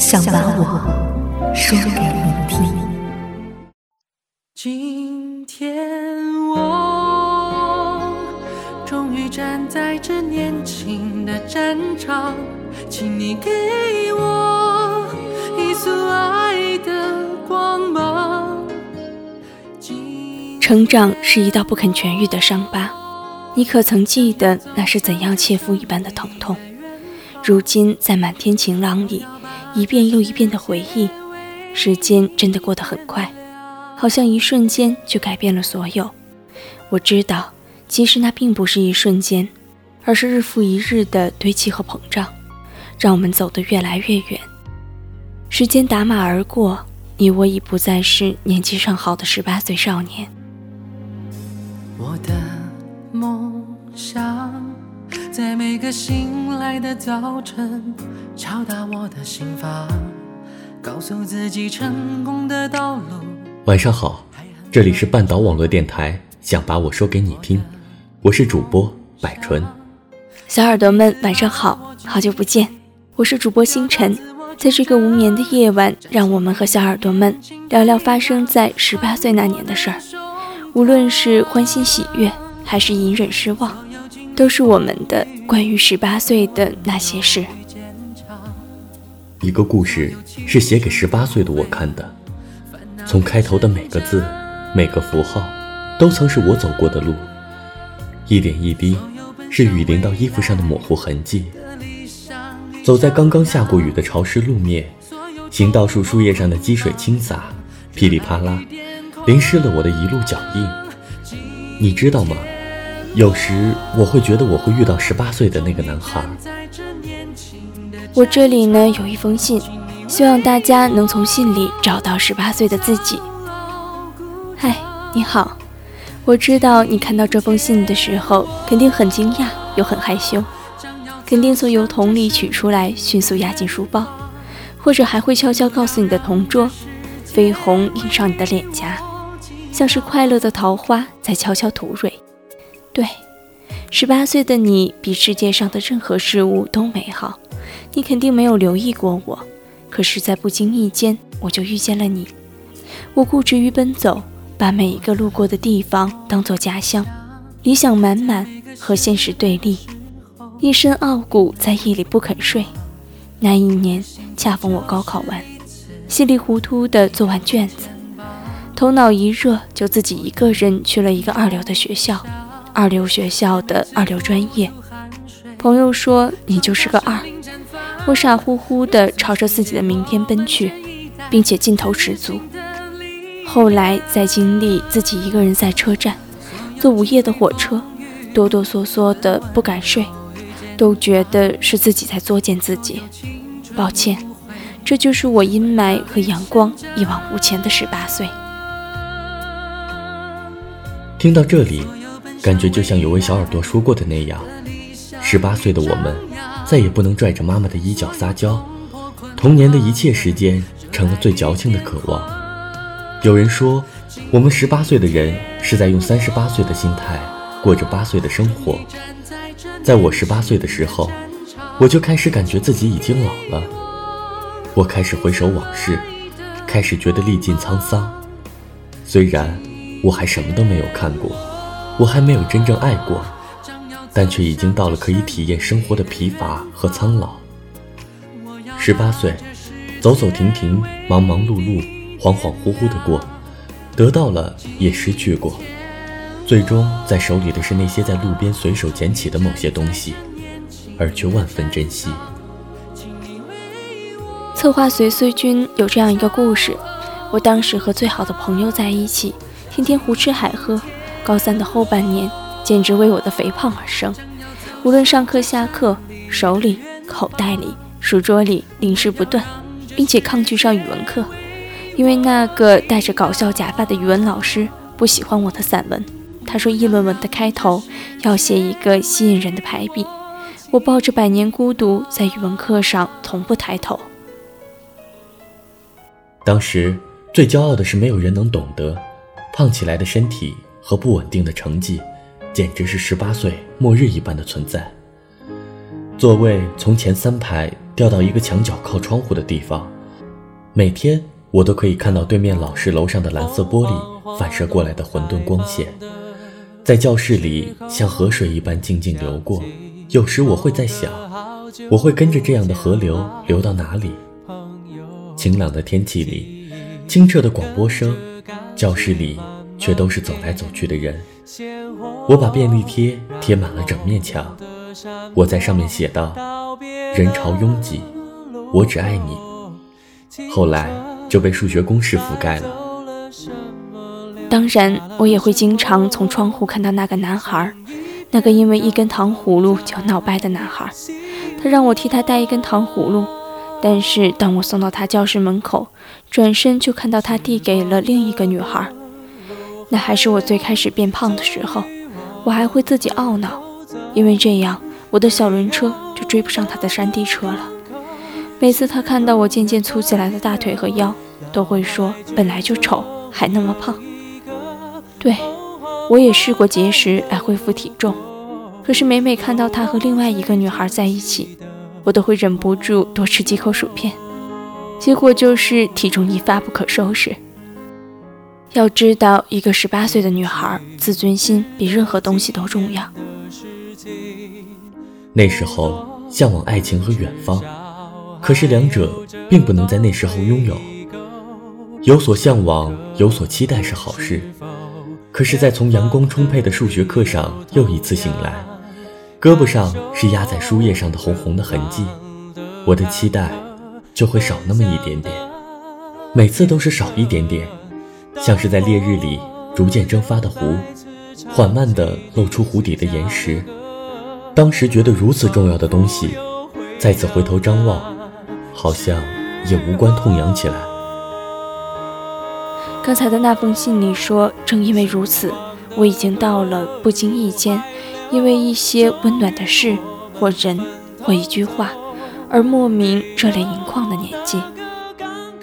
想把我说给你听。今天我终于站在这年轻的战场，请你给我一束爱的光芒。成长是一道不肯痊愈的伤疤，你可曾记得那是怎样切肤一般的疼痛？如今在满天晴朗里。一遍又一遍的回忆，时间真的过得很快，好像一瞬间就改变了所有。我知道，其实那并不是一瞬间，而是日复一日的堆积和膨胀，让我们走得越来越远。时间打马而过，你我已不再是年纪尚好的十八岁少年。我的梦想。在每个醒来的早晨，敲打我的心房，告诉自己成功的道路。晚上好，这里是半岛网络电台，想把我说给你听，我是主播百纯。小耳朵们晚上好，好久不见，我是主播星辰。在这个无眠的夜晚，让我们和小耳朵们聊聊发生在十八岁那年的事儿，无论是欢欣喜悦，还是隐忍失望。都是我们的关于十八岁的那些事。一个故事是写给十八岁的我看的，从开头的每个字、每个符号，都曾是我走过的路。一点一滴，是雨淋到衣服上的模糊痕迹。走在刚刚下过雨的潮湿路面，行道树树叶上的积水倾洒，噼里啪啦，淋湿了我的一路脚印。你知道吗？有时我会觉得我会遇到十八岁的那个男孩。我这里呢有一封信，希望大家能从信里找到十八岁的自己。嗨，你好，我知道你看到这封信的时候肯定很惊讶又很害羞，肯定从邮筒里取出来迅速压进书包，或者还会悄悄告诉你的同桌，绯红映上你的脸颊，像是快乐的桃花在悄悄吐蕊。对，十八岁的你比世界上的任何事物都美好。你肯定没有留意过我，可是，在不经意间，我就遇见了你。我固执于奔走，把每一个路过的地方当作家乡，理想满满和现实对立，一身傲骨在夜里不肯睡。那一年恰逢我高考完，稀里糊涂地做完卷子，头脑一热就自己一个人去了一个二流的学校。二流学校的二流专业，朋友说你就是个二，我傻乎乎地朝着自己的明天奔去，并且劲头十足。后来再经历自己一个人在车站坐午夜的火车，哆哆嗦嗦的不敢睡，都觉得是自己在作践自己。抱歉，这就是我阴霾和阳光一往无前的十八岁。听到这里。感觉就像有位小耳朵说过的那样，十八岁的我们再也不能拽着妈妈的衣角撒娇，童年的一切时间成了最矫情的渴望。有人说，我们十八岁的人是在用三十八岁的心态过着八岁的生活。在我十八岁的时候，我就开始感觉自己已经老了。我开始回首往事，开始觉得历尽沧桑。虽然我还什么都没有看过。我还没有真正爱过，但却已经到了可以体验生活的疲乏和苍老。十八岁，走走停停，忙忙碌碌，恍恍惚惚的过，得到了也失去过，最终在手里的是那些在路边随手捡起的某些东西，而却万分珍惜。策划随随君有这样一个故事：我当时和最好的朋友在一起，天天胡吃海喝。高三的后半年，简直为我的肥胖而生。无论上课下课，手里、口袋里、书桌里零食不断，并且抗拒上语文课，因为那个戴着搞笑假发的语文老师不喜欢我的散文。他说议论文的开头要写一个吸引人的排比。我抱着百年孤独，在语文课上从不抬头。当时最骄傲的是没有人能懂得，胖起来的身体和不稳定的成绩，简直是十八岁末日一般的存在。座位从前三排调到一个墙角靠窗户的地方，每天我都可以看到对面老师楼上的蓝色玻璃反射过来的混沌光线，在教室里像河水一般静静流过。有时我会在想，我会跟着这样的河流流到哪里？晴朗的天气里，清澈的广播声，教室里却都是走来走去的人。我把便利贴贴满了整面墙，我在上面写道：“人潮拥挤，我只爱你。”后来就被数学公式覆盖了。当然，我也会经常从窗户看到那个男孩，那个因为一根糖葫芦就闹掰的男孩。他让我替他带一根糖葫芦。但是当我送到他教室门口，转身就看到他递给了另一个女孩。那还是我最开始变胖的时候，我还会自己懊恼，因为这样我的小轮车就追不上他的山地车了。每次他看到我渐渐粗起来的大腿和腰，都会说：“本来就丑，还那么胖。”对，我也试过节食来恢复体重，可是每每看到他和另外一个女孩在一起。我都会忍不住多吃几口薯片，结果就是体重一发不可收拾。要知道，一个十八岁的女孩，自尊心比任何东西都重要。那时候向往爱情和远方，可是两者并不能在那时候拥有。有所向往，有所期待是好事，可是，在从阳光充沛的数学课上又一次醒来。胳膊上是压在书页上的红红的痕迹，我的期待就会少那么一点点，每次都是少一点点，像是在烈日里逐渐蒸发的湖，缓慢地露出湖底的岩石。当时觉得如此重要的东西，再次回头张望，好像也无关痛痒起来。刚才的那封信里说，正因为如此，我已经到了不经意间。因为一些温暖的事，或人，或一句话，而莫名热泪盈眶的年纪，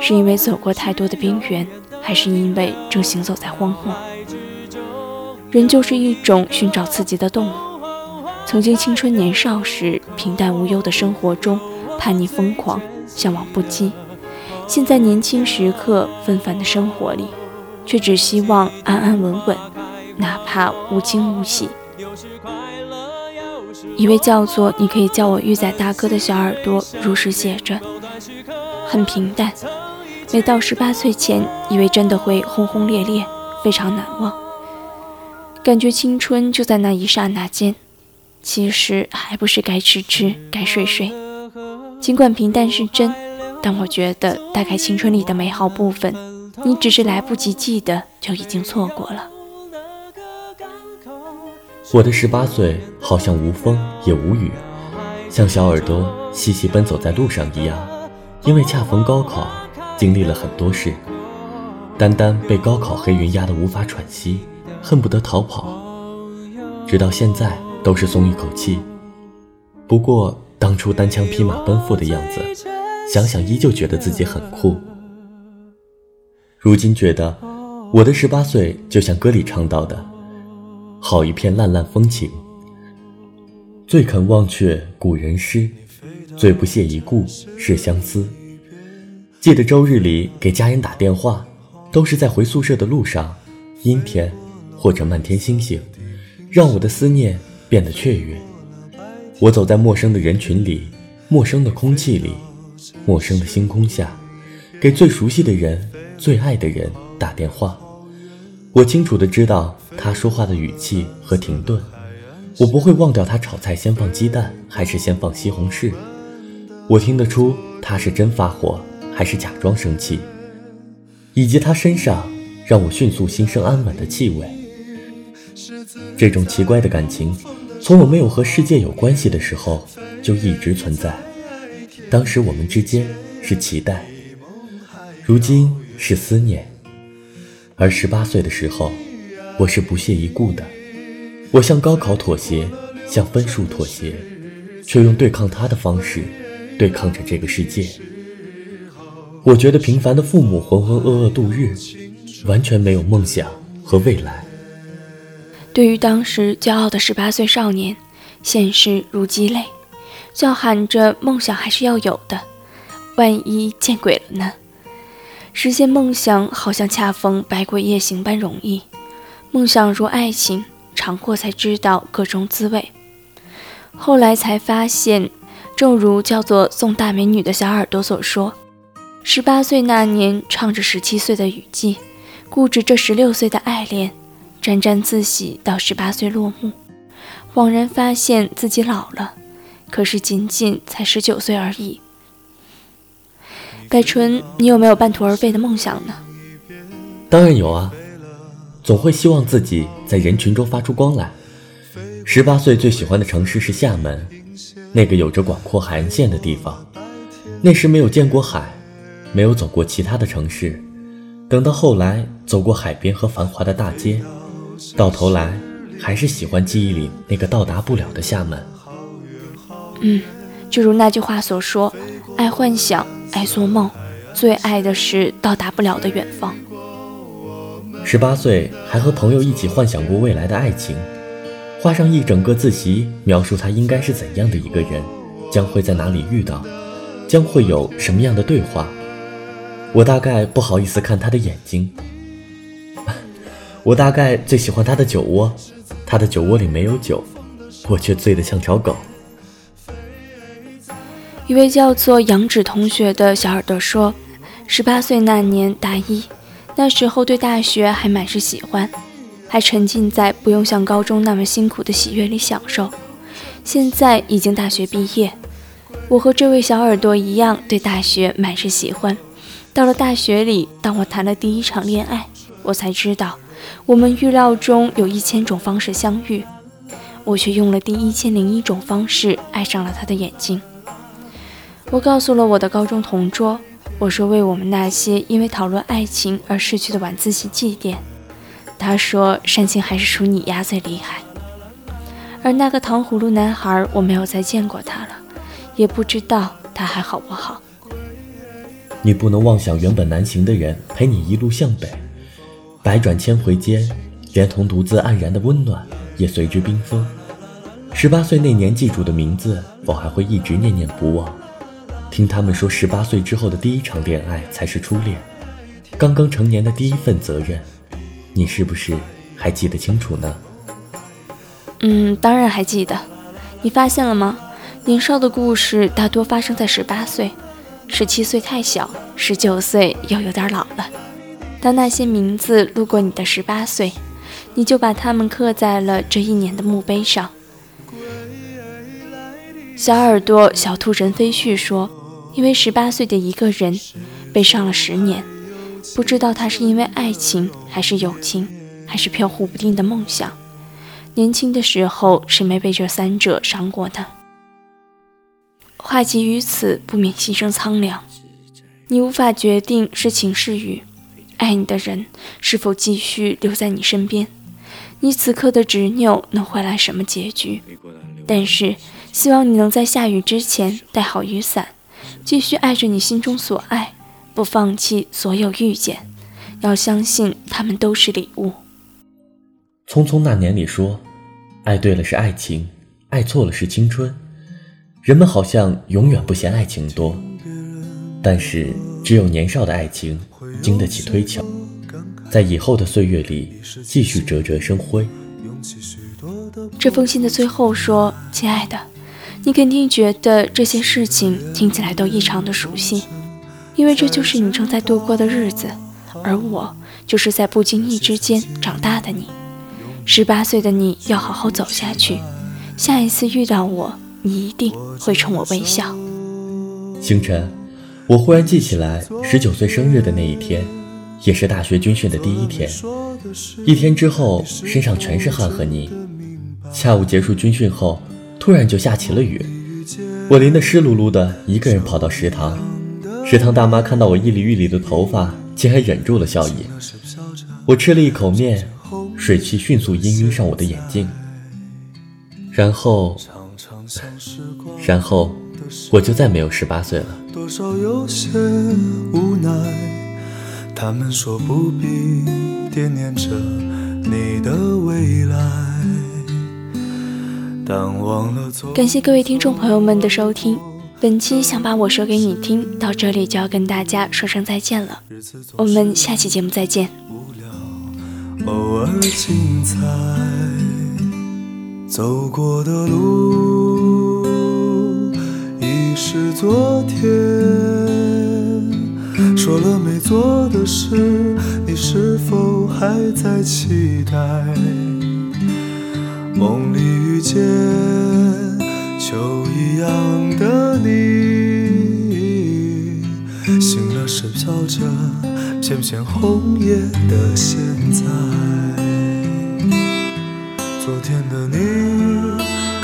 是因为走过太多的冰原，还是因为正行走在荒漠？人就是一种寻找刺激的动物。曾经青春年少时，平淡无忧的生活中，叛逆疯狂，向往不羁；现在年轻时刻，纷繁的生活里，却只希望安安稳稳，哪怕无惊无喜。一位叫做“你可以叫我玉仔大哥”的小耳朵如实写着，很平淡。每到十八岁前，以为真的会轰轰烈烈，非常难忘，感觉青春就在那一刹那间。其实还不是该吃吃，该睡睡。尽管平淡是真，但我觉得大概青春里的美好部分，你只是来不及记得，就已经错过了。我的十八岁好像无风也无雨，像小耳朵细细奔走在路上一样。因为恰逢高考，经历了很多事，单单被高考黑云压得无法喘息，恨不得逃跑。直到现在都是松一口气。不过当初单枪匹马奔赴的样子，想想依旧觉得自己很酷。如今觉得，我的十八岁就像歌里唱到的。好一片烂烂风情，最肯忘却古人诗，最不屑一顾是相思。记得周日里给家人打电话，都是在回宿舍的路上，阴天或者漫天星星，让我的思念变得雀跃。我走在陌生的人群里，陌生的空气里，陌生的星空下，给最熟悉的人、最爱的人打电话，我清楚的知道他说话的语气和停顿，我不会忘掉他炒菜先放鸡蛋还是先放西红柿。我听得出他是真发火还是假装生气，以及他身上让我迅速心生安稳的气味。这种奇怪的感情，从我没有和世界有关系的时候就一直存在。当时我们之间是期待，如今是思念。而十八岁的时候，我是不屑一顾的。我向高考妥协，向分数妥协，却用对抗他的方式对抗着这个世界。我觉得平凡的父母浑浑噩噩度日，完全没有梦想和未来。对于当时骄傲的十八岁少年，现实如鸡肋，叫喊着梦想还是要有的，万一见鬼了呢？实现梦想好像恰逢百鬼夜行般容易，梦想如爱情，尝过才知道各种滋味。后来才发现，正如叫做宋大美女的小耳朵所说，十八岁那年唱着十七岁的雨季，固执着十六岁的爱恋，沾沾自喜到十八岁落幕，恍然发现自己老了，可是仅仅才十九岁而已。百纯，你有没有半途而废的梦想呢？当然有啊，总会希望自己在人群中发出光来。十八岁最喜欢的城市是厦门，那个有着广阔海岸线的地方。那时没有见过海，没有走过其他的城市，等到后来走过海边和繁华的大街，到头来还是喜欢记忆里那个到达不了的厦门。嗯，就如那句话所说，爱幻想。爱做梦，最爱的是到达不了的远方。十八岁还和朋友一起幻想过未来的爱情，画上一整个自习，描述他应该是怎样的一个人，将会在哪里遇到，将会有什么样的对话。我大概不好意思看他的眼睛，我大概最喜欢他的酒窝，他的酒窝里没有酒，我却醉得像条狗。一位叫做杨芷同学的小耳朵说：“十八岁那年大一，那时候对大学还满是喜欢，还沉浸在不用像高中那么辛苦的喜悦里享受。现在已经大学毕业，我和这位小耳朵一样对大学满是喜欢。到了大学里，当我谈了第一场恋爱，我才知道，我们预料中有一千种方式相遇，我却用了第一千零一种方式爱上了他的眼睛。”我告诉了我的高中同桌，我说为我们那些因为讨论爱情而逝去的晚自习祭奠。他说煽情还是属你丫最厉害。而那个糖葫芦男孩，我没有再见过他了，也不知道他还好不好。你不能妄想原本难行的人陪你一路向北，百转千回间，连同独自黯然的温暖也随之冰封。十八岁那年记住的名字，我还会一直念念不忘。听他们说，十八岁之后的第一场恋爱才是初恋，刚刚成年的第一份责任，你是不是还记得清楚呢？嗯，当然还记得。你发现了吗？年少的故事大多发生在十八岁，十七岁太小，十九岁又有点老了。当那些名字路过你的十八岁，你就把它们刻在了这一年的墓碑上。小耳朵小兔人飞絮说。因为十八岁的一个人，被伤了十年，不知道他是因为爱情，还是友情，还是飘忽不定的梦想。年轻的时候，谁没被这三者伤过呢？话及于此，不免心生苍凉。你无法决定是晴是雨，爱你的人是否继续留在你身边，你此刻的执拗能换来什么结局？但是，希望你能在下雨之前带好雨伞。继续爱着你心中所爱，不放弃所有遇见，要相信他们都是礼物。匆匆那年里说，爱对了是爱情，爱错了是青春。人们好像永远不嫌爱情多，但是只有年少的爱情经得起推敲，在以后的岁月里继续折折生辉。这封信的最后说：“亲爱的。”你肯定觉得这些事情听起来都异常的熟悉，因为这就是你正在度过的日子，而我就是在不经意之间长大的你。十八岁的你要好好走下去，下一次遇到我，你一定会冲我微笑。星辰，我忽然记起来十九岁生日的那一天，也是大学军训的第一天。一天之后，身上全是汗和泥。下午结束军训后，突然就下起了雨，我淋得湿漉漉的，一个人跑到食堂。食堂大妈看到我一缕一缕的头发，竟然忍住了笑意。我吃了一口面。水汽迅速氤氲上我的眼睛，然后，然后我就再没有十八岁了。多少有些无奈，他们说不必惦念着你的未来。感谢各位听众朋友们的收听，本期想把我说给你听到这里就要跟大家说声再见了，我们下期节目再见。偶尔精彩，走过的路已是昨天。说了没做的事，你是否还在期待？梦里遇见秋一样的你，醒了时飘着。片片红叶的现在，昨天的你，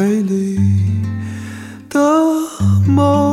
美丽的梦。